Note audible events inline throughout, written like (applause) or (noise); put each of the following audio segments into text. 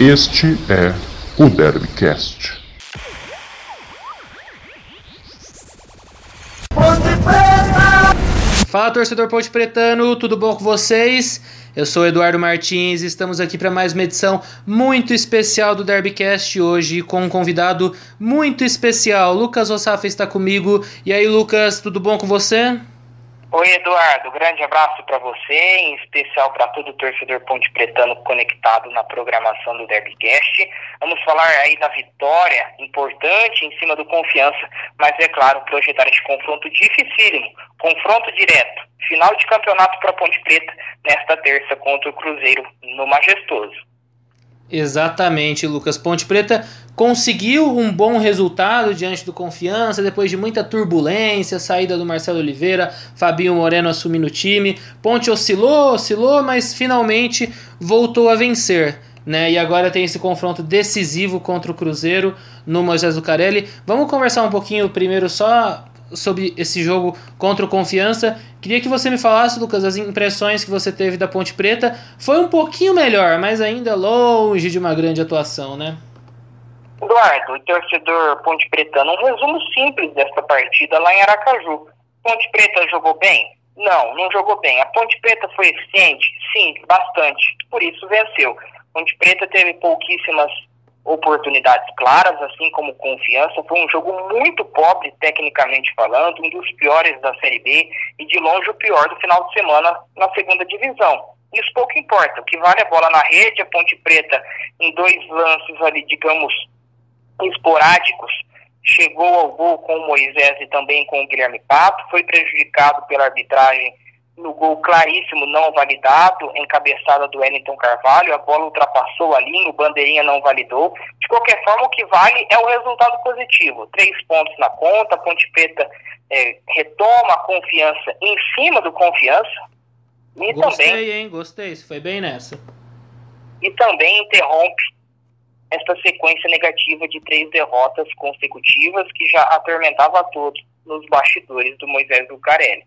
Este é o Derbycast. Fala torcedor Ponte Pretano, tudo bom com vocês? Eu sou Eduardo Martins e estamos aqui para mais uma edição muito especial do Derbycast hoje com um convidado muito especial. Lucas Ossafa está comigo. E aí, Lucas, tudo bom com você? Oi, Eduardo. Grande abraço para você, em especial para todo o torcedor Ponte Pretano conectado na programação do Derbycast. Vamos falar aí da vitória importante em cima do Confiança, mas é claro, projetar esse confronto dificílimo, confronto direto, final de campeonato para Ponte Preta nesta terça contra o Cruzeiro no Majestoso. Exatamente, Lucas. Ponte Preta conseguiu um bom resultado diante do Confiança, depois de muita turbulência, saída do Marcelo Oliveira, Fabinho Moreno assumindo o time. Ponte oscilou, oscilou, mas finalmente voltou a vencer. Né? E agora tem esse confronto decisivo contra o Cruzeiro no Moisés Lucarelli. Vamos conversar um pouquinho primeiro só sobre esse jogo contra o Confiança. Queria que você me falasse, Lucas, as impressões que você teve da Ponte Preta. Foi um pouquinho melhor, mas ainda longe de uma grande atuação, né? Eduardo, o torcedor Ponte Pretano, um resumo simples dessa partida lá em Aracaju. Ponte Preta jogou bem? Não, não jogou bem. A Ponte Preta foi eficiente? Sim, bastante. Por isso venceu. Ponte Preta teve pouquíssimas oportunidades claras, assim como confiança. Foi um jogo muito pobre, tecnicamente falando, um dos piores da Série B e de longe o pior do final de semana na segunda divisão. Isso pouco importa. O que vale é a bola na rede, a Ponte Preta, em dois lances ali, digamos, esporádicos, chegou ao gol com o Moisés e também com o Guilherme Pato, foi prejudicado pela arbitragem no gol claríssimo não validado, encabeçada do Wellington Carvalho, a bola ultrapassou a linha, o bandeirinha não validou. De qualquer forma, o que vale é o resultado positivo. Três pontos na conta, a Ponte Preta é, retoma a confiança em cima do confiança. E Gostei, também, hein? Gostei, você foi bem nessa. E também interrompe esta sequência negativa de três derrotas consecutivas que já atormentava a todos nos bastidores do Moisés Lucarelli.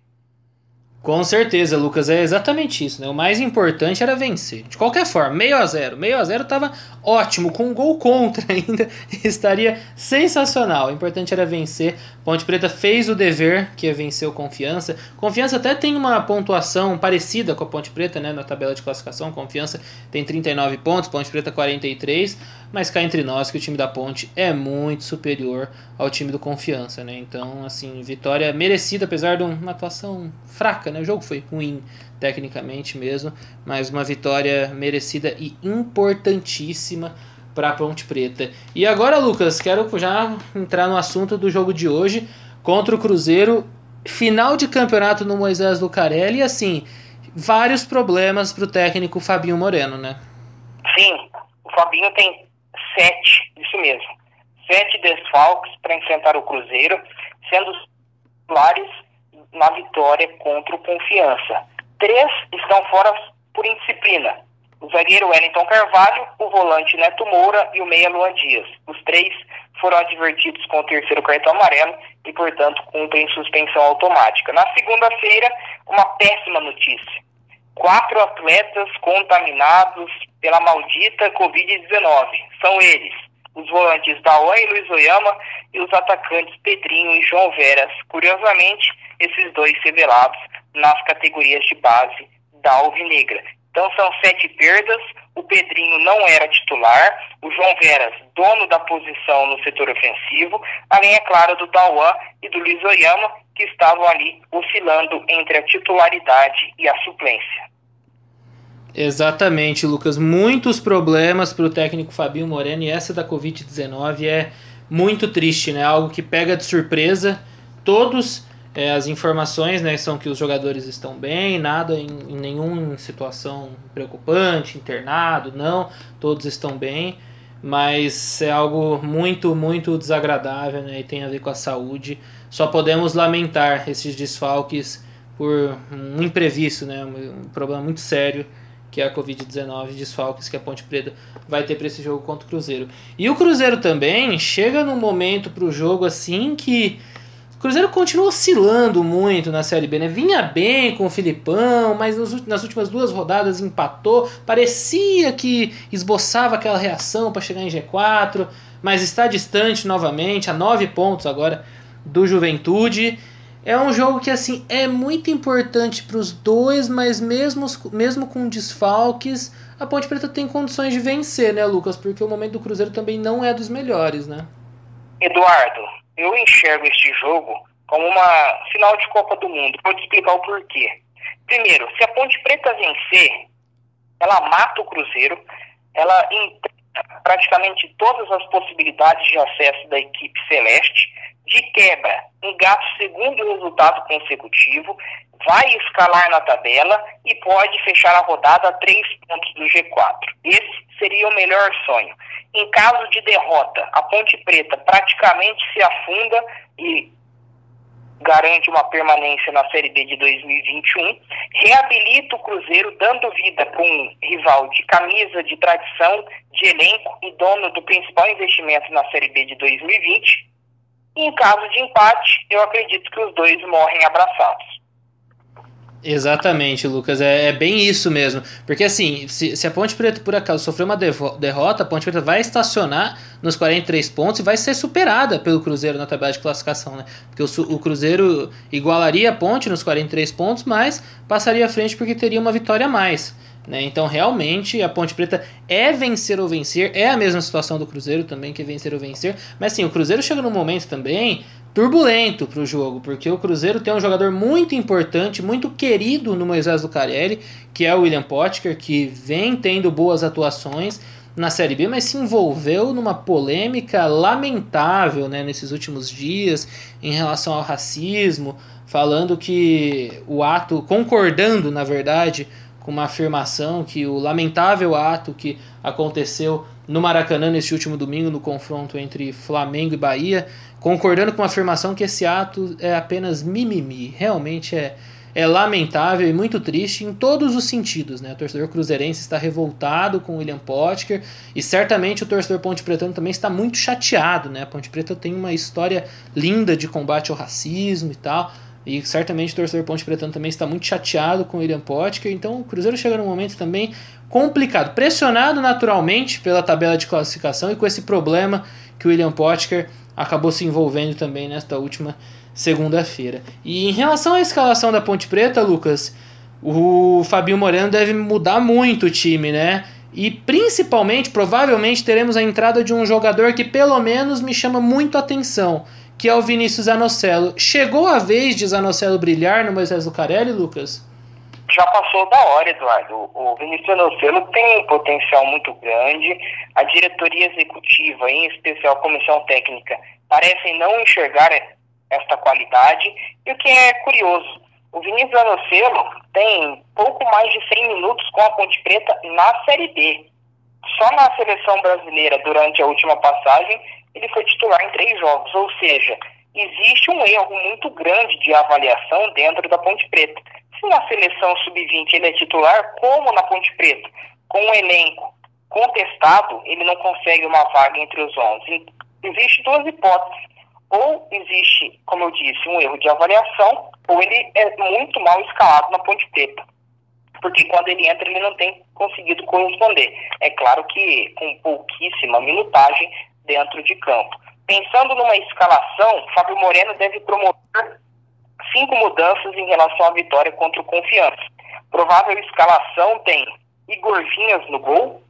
Com certeza, Lucas, é exatamente isso, né? O mais importante era vencer. De qualquer forma, meio a zero. Meio a zero estava ótimo, com um gol (laughs) contra ainda, (laughs) estaria sensacional. O importante era vencer. Ponte Preta fez o dever, que é vencer o Confiança. Confiança até tem uma pontuação parecida com a Ponte Preta, né? Na tabela de classificação, Confiança tem 39 pontos, Ponte Preta 43 mas cá entre nós que o time da Ponte é muito superior ao time do Confiança, né? Então, assim, vitória merecida, apesar de uma atuação fraca, né? O jogo foi ruim tecnicamente mesmo, mas uma vitória merecida e importantíssima para a Ponte Preta. E agora, Lucas, quero já entrar no assunto do jogo de hoje contra o Cruzeiro, final de campeonato no Moisés Lucarelli e assim, vários problemas para o técnico Fabinho Moreno, né? Sim, o Fabinho tem sete, isso mesmo, sete desfalques para enfrentar o Cruzeiro, sendo os titulares na vitória contra o Confiança. Três estão fora por indisciplina. O zagueiro Wellington Carvalho, o volante Neto Moura e o meia Luan Dias. Os três foram advertidos com o terceiro cartão amarelo e, portanto, cumprem suspensão automática. Na segunda-feira, uma péssima notícia quatro atletas contaminados pela maldita Covid-19. São eles, os volantes Dawan e Luiz Oyama e os atacantes Pedrinho e João Veras. Curiosamente, esses dois revelados nas categorias de base da Alvinegra. Então são sete perdas. O Pedrinho não era titular, o João Veras, dono da posição no setor ofensivo, além, é claro, do Dawan e do Luiz Oyama, que estavam ali oscilando entre a titularidade e a suplência. Exatamente, Lucas. Muitos problemas para o técnico Fabinho Moreno e essa da Covid-19 é muito triste, né? Algo que pega de surpresa. Todos é, as informações né, são que os jogadores estão bem, nada em, em nenhuma situação preocupante, internado, não, todos estão bem, mas é algo muito, muito desagradável né, e tem a ver com a saúde. Só podemos lamentar esses desfalques por um imprevisto, né, um problema muito sério que é a Covid-19, desfalques que a Ponte Preta vai ter para esse jogo contra o Cruzeiro. E o Cruzeiro também chega num momento para o jogo assim que Cruzeiro continua oscilando muito na Série B, né? Vinha bem com o Filipão, mas nas últimas duas rodadas empatou. Parecia que esboçava aquela reação para chegar em G4, mas está distante novamente, a nove pontos agora do Juventude. É um jogo que assim é muito importante para os dois, mas mesmo, mesmo com desfalques, a Ponte Preta tem condições de vencer, né, Lucas? Porque o momento do Cruzeiro também não é dos melhores, né? Eduardo, eu enxergo este jogo como uma final de Copa do Mundo. Vou te explicar o porquê. Primeiro, se a Ponte Preta vencer, ela mata o Cruzeiro, ela praticamente todas as possibilidades de acesso da equipe celeste de quebra, engata o segundo resultado consecutivo, vai escalar na tabela e pode fechar a rodada a três pontos do G4. Esse seria o melhor sonho. Em caso de derrota, a Ponte Preta praticamente se afunda e garante uma permanência na Série B de 2021, reabilita o Cruzeiro, dando vida para um rival de camisa, de tradição, de elenco e dono do principal investimento na Série B de 2020, em caso de empate, eu acredito que os dois morrem abraçados. Exatamente, Lucas. É, é, bem isso mesmo. Porque assim, se, se, a Ponte Preta por acaso sofrer uma derrota, a Ponte Preta vai estacionar nos 43 pontos e vai ser superada pelo Cruzeiro na tabela de classificação, né? Porque o, o Cruzeiro igualaria a Ponte nos 43 pontos, mas passaria à frente porque teria uma vitória a mais. Né? Então, realmente, a Ponte Preta é vencer ou vencer. É a mesma situação do Cruzeiro também, que é vencer ou vencer. Mas, sim, o Cruzeiro chega num momento também turbulento para o jogo, porque o Cruzeiro tem um jogador muito importante, muito querido no Moisés Lucarelli, que é o William Potker, que vem tendo boas atuações na Série B, mas se envolveu numa polêmica lamentável né, nesses últimos dias em relação ao racismo, falando que o ato, concordando na verdade com uma afirmação que o lamentável ato que aconteceu no Maracanã neste último domingo no confronto entre Flamengo e Bahia, concordando com a afirmação que esse ato é apenas mimimi. Realmente é, é lamentável e muito triste em todos os sentidos. Né? O torcedor cruzeirense está revoltado com o William Potker e certamente o torcedor Ponte Pretano também está muito chateado. Né? A Ponte Preta tem uma história linda de combate ao racismo e tal. E certamente o torcedor Ponte Pretano também está muito chateado com o William Potker. Então o Cruzeiro chega num momento também complicado, pressionado naturalmente pela tabela de classificação e com esse problema que o William Potker acabou se envolvendo também nesta última segunda-feira. E em relação à escalação da Ponte Preta, Lucas, o Fabinho Moreno deve mudar muito o time, né? E principalmente, provavelmente, teremos a entrada de um jogador que pelo menos me chama muito atenção que é o Vinícius Zanocelo. Chegou a vez de Zanocelo brilhar no Moisés Lucarelli, Lucas? Já passou da hora, Eduardo. O Vinícius Zanocelo tem um potencial muito grande. A diretoria executiva, em especial a comissão técnica, parecem não enxergar esta qualidade. E o que é curioso, o Vinícius Zanocelo tem pouco mais de 100 minutos com a Ponte Preta na Série B. Só na seleção brasileira, durante a última passagem, ele foi titular em três jogos, ou seja, existe um erro muito grande de avaliação dentro da Ponte Preta. Se na seleção sub-20 ele é titular, como na Ponte Preta, com um elenco contestado, ele não consegue uma vaga entre os 11. Existem duas hipóteses. Ou existe, como eu disse, um erro de avaliação, ou ele é muito mal escalado na Ponte Preta. Porque quando ele entra, ele não tem conseguido corresponder. É claro que com pouquíssima minutagem, dentro de campo. Pensando numa escalação, Fábio Moreno deve promover cinco mudanças em relação à vitória contra o Confiança. Provável escalação tem Igor Vinhas no gol,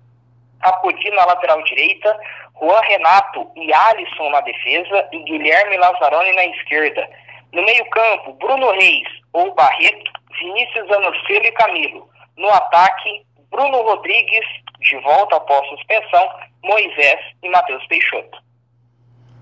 Apodi na lateral direita, Juan Renato e Alisson na defesa e Guilherme Lazzaroni na esquerda. No meio-campo, Bruno Reis ou Barreto, Vinícius Anocelo e Camilo. No ataque, Bruno Rodrigues, de volta após suspensão, Moisés e Matheus Peixoto.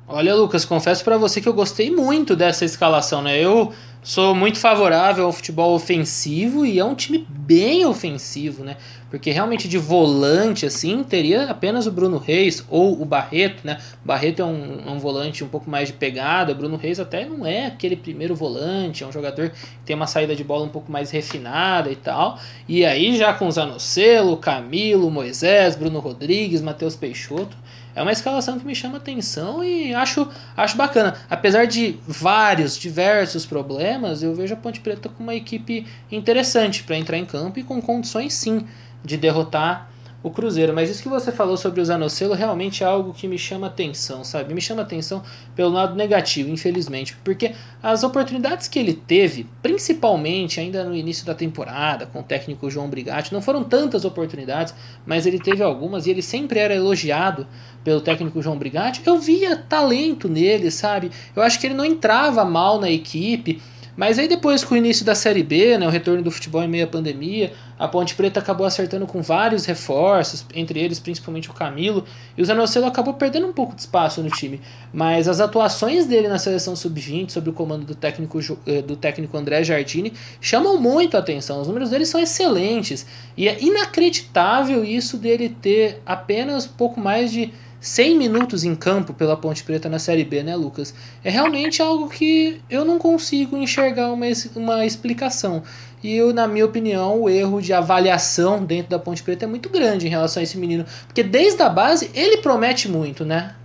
Olha, Lucas, confesso para você que eu gostei muito dessa escalação, né? Eu sou muito favorável ao futebol ofensivo e é um time bem ofensivo, né? Porque realmente de volante, assim, teria apenas o Bruno Reis ou o Barreto, né? O Barreto é um, um volante um pouco mais de pegada, o Bruno Reis até não é aquele primeiro volante, é um jogador que tem uma saída de bola um pouco mais refinada e tal. E aí já com Zanocelo, Camilo, Moisés, Bruno Rodrigues, Matheus Peixoto, é uma escalação que me chama atenção e acho, acho bacana. Apesar de vários, diversos problemas, eu vejo a Ponte Preta com uma equipe interessante para entrar em campo e com condições sim de derrotar o Cruzeiro. Mas isso que você falou sobre o Zanocelo realmente é algo que me chama atenção, sabe? Me chama atenção pelo lado negativo, infelizmente. Porque as oportunidades que ele teve, principalmente ainda no início da temporada, com o técnico João Brigatti, não foram tantas oportunidades, mas ele teve algumas e ele sempre era elogiado pelo técnico João Brigatti. Eu via talento nele, sabe? Eu acho que ele não entrava mal na equipe. Mas aí depois com o início da Série B, né, o retorno do futebol em meio à pandemia, a Ponte Preta acabou acertando com vários reforços, entre eles principalmente o Camilo, e o Zanocelo acabou perdendo um pouco de espaço no time. Mas as atuações dele na seleção sub-20, sob o comando do técnico, eh, do técnico André Jardini, chamam muito a atenção. Os números dele são excelentes. E é inacreditável isso dele ter apenas pouco mais de 100 minutos em campo pela Ponte Preta na Série B, né, Lucas? É realmente algo que eu não consigo enxergar uma, uma explicação. E eu, na minha opinião, o erro de avaliação dentro da Ponte Preta é muito grande em relação a esse menino. Porque desde a base ele promete muito, né?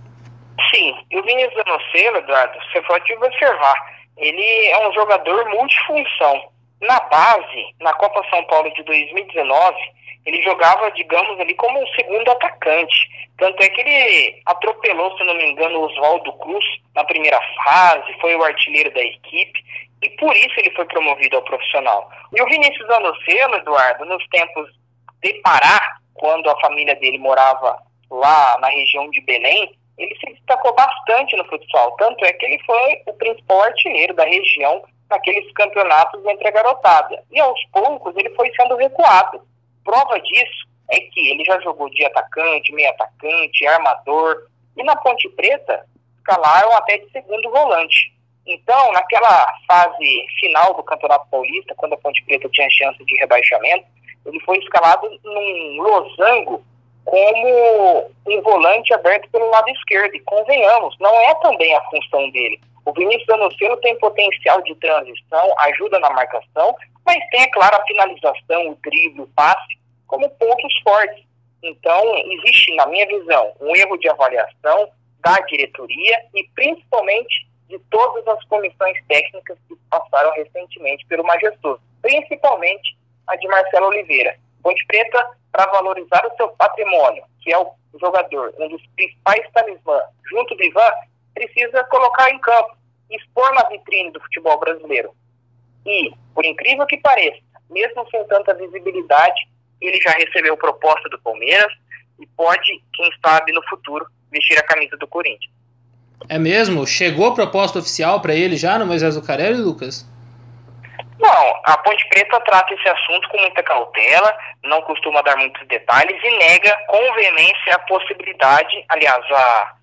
Sim, e o Vinícius Danocelo, Eduardo, você pode observar, ele é um jogador multifunção. Na base, na Copa São Paulo de 2019, ele jogava, digamos, ali como um segundo atacante. Tanto é que ele atropelou, se não me engano, o Oswaldo Cruz na primeira fase, foi o artilheiro da equipe, e por isso ele foi promovido ao profissional. E o Vinícius Anocelo, Eduardo, nos tempos de Pará, quando a família dele morava lá na região de Belém, ele se destacou bastante no futsal. Tanto é que ele foi o principal artilheiro da região naqueles campeonatos entre a garotada. E aos poucos ele foi sendo recuado Prova disso é que ele já jogou de atacante, meio atacante, armador, e na Ponte Preta escalaram até de segundo volante. Então, naquela fase final do Campeonato Paulista, quando a Ponte Preta tinha chance de rebaixamento, ele foi escalado num losango como um volante aberto pelo lado esquerdo. E convenhamos, não é também a função dele. O Vinícius Danocelo tem potencial de transição, ajuda na marcação, mas tem, é claro, a finalização, o drible, o passe, como pontos fortes. Então, existe, na minha visão, um erro de avaliação da diretoria e principalmente de todas as comissões técnicas que passaram recentemente pelo Majestoso, principalmente a de Marcelo Oliveira. Ponte Preta, para valorizar o seu patrimônio, que é o jogador, um dos principais talismãs, junto do Ivan, precisa colocar em campo, expor na vitrine do futebol brasileiro. E, por incrível que pareça, mesmo sem tanta visibilidade, ele já recebeu proposta do Palmeiras e pode, quem sabe, no futuro, vestir a camisa do Corinthians. É mesmo? Chegou proposta oficial para ele já no Moisés Lucarelli, Lucas? Não, a Ponte Preta trata esse assunto com muita cautela, não costuma dar muitos detalhes e nega com veemência a possibilidade, aliás, a,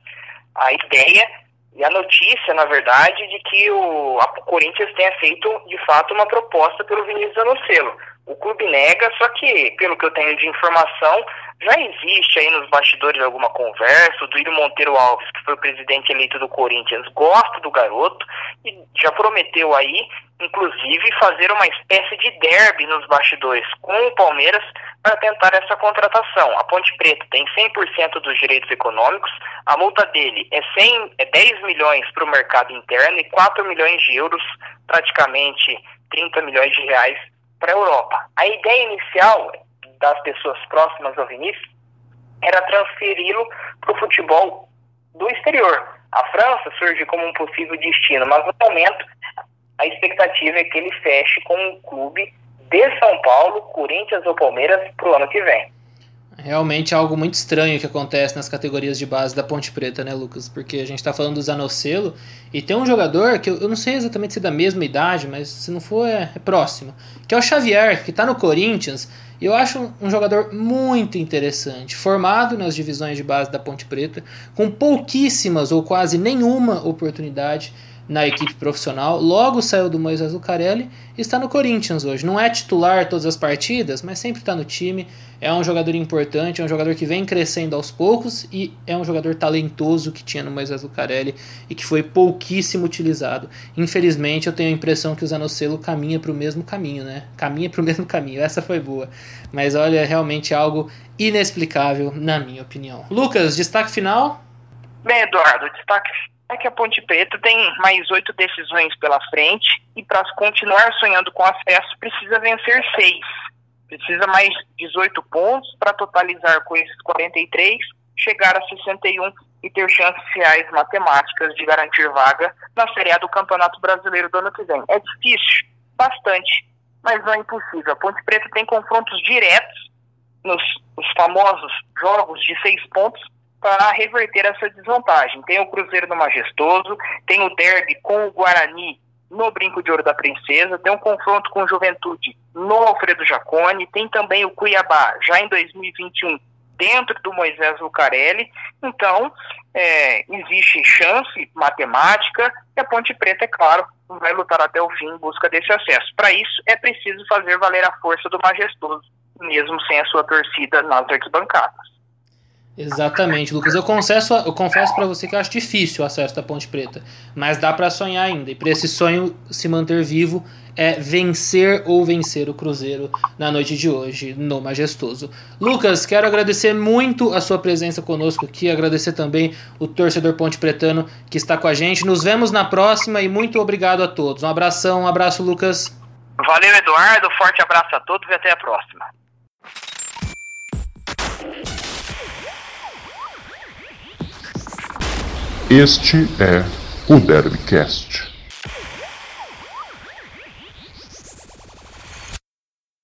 a ideia e a notícia, na verdade, de que o, Corinthians tenha feito, de fato, uma proposta pelo Vinícius Anocelo. O clube nega, só que, pelo que eu tenho de informação, já existe aí nos bastidores alguma conversa. O Duílio Monteiro Alves, que foi o presidente eleito do Corinthians, gosta do garoto e já prometeu aí, inclusive, fazer uma espécie de derby nos bastidores com o Palmeiras para tentar essa contratação. A Ponte Preta tem 100% dos direitos econômicos, a multa dele é, 100, é 10 milhões para o mercado interno e 4 milhões de euros, praticamente 30 milhões de reais para a Europa. A ideia inicial das pessoas próximas ao Vinícius era transferi-lo para o futebol do exterior. A França surge como um possível destino, mas no momento a expectativa é que ele feche com um clube de São Paulo, Corinthians ou Palmeiras para o ano que vem. Realmente é algo muito estranho que acontece nas categorias de base da Ponte Preta, né, Lucas? Porque a gente está falando do Zanocelo e tem um jogador que eu, não sei exatamente se é da mesma idade, mas se não for é, é próximo, que é o Xavier, que está no Corinthians. E eu acho um jogador muito interessante, formado nas divisões de base da Ponte Preta, com pouquíssimas ou quase nenhuma oportunidade na equipe profissional, logo saiu do Moisés Lucarelli e está no Corinthians hoje. Não é titular todas as partidas, mas sempre está no time. É um jogador importante, é um jogador que vem crescendo aos poucos e é um jogador talentoso que tinha no Moisés Lucarelli e que foi pouquíssimo utilizado. Infelizmente, eu tenho a impressão que o Zanocelo caminha para o mesmo caminho, né? Caminha para o (laughs) mesmo caminho. Essa foi boa. Mas olha, é realmente algo inexplicável, na minha opinião. Lucas, destaque final? Bem, Eduardo, destaque é que a Ponte Preta tem mais oito decisões pela frente e para continuar sonhando com acesso precisa vencer seis. Precisa mais 18 pontos para totalizar com esses 43, chegar a 61 e ter chances reais matemáticas de garantir vaga na Série A do Campeonato Brasileiro do ano que vem. É difícil, bastante, mas não é impossível. A Ponte Preta tem confrontos diretos nos, famosos jogos de seis pontos para reverter essa desvantagem. Tem o Cruzeiro no Majestoso, tem o derby com o Guarani no Brinco de Ouro da Princesa, tem um confronto com o Juventude no Alfredo Jacone, tem também o Cuiabá já em 2021 dentro do Moisés Lucarelli. Então, é, existe chance matemática e a Ponte Preta, é claro, vai lutar até o fim em busca desse acesso. Para isso, é preciso fazer valer a força do Majestoso, mesmo sem a sua torcida nas arquibancadas. Exatamente, Lucas. Eu confesso, eu confesso para você que eu acho difícil o acesso da Ponte Preta, mas dá para sonhar ainda. E para esse sonho se manter vivo é vencer ou vencer o Cruzeiro na noite de hoje no Majestoso. Lucas, quero agradecer muito a sua presença conosco aqui, agradecer também o torcedor Ponte Pretano que está com a gente. Nos vemos na próxima e muito obrigado a todos. Um abração, um abraço, Lucas. Valeu, Eduardo. Forte abraço a todos e até a próxima. Este é o Derbycast.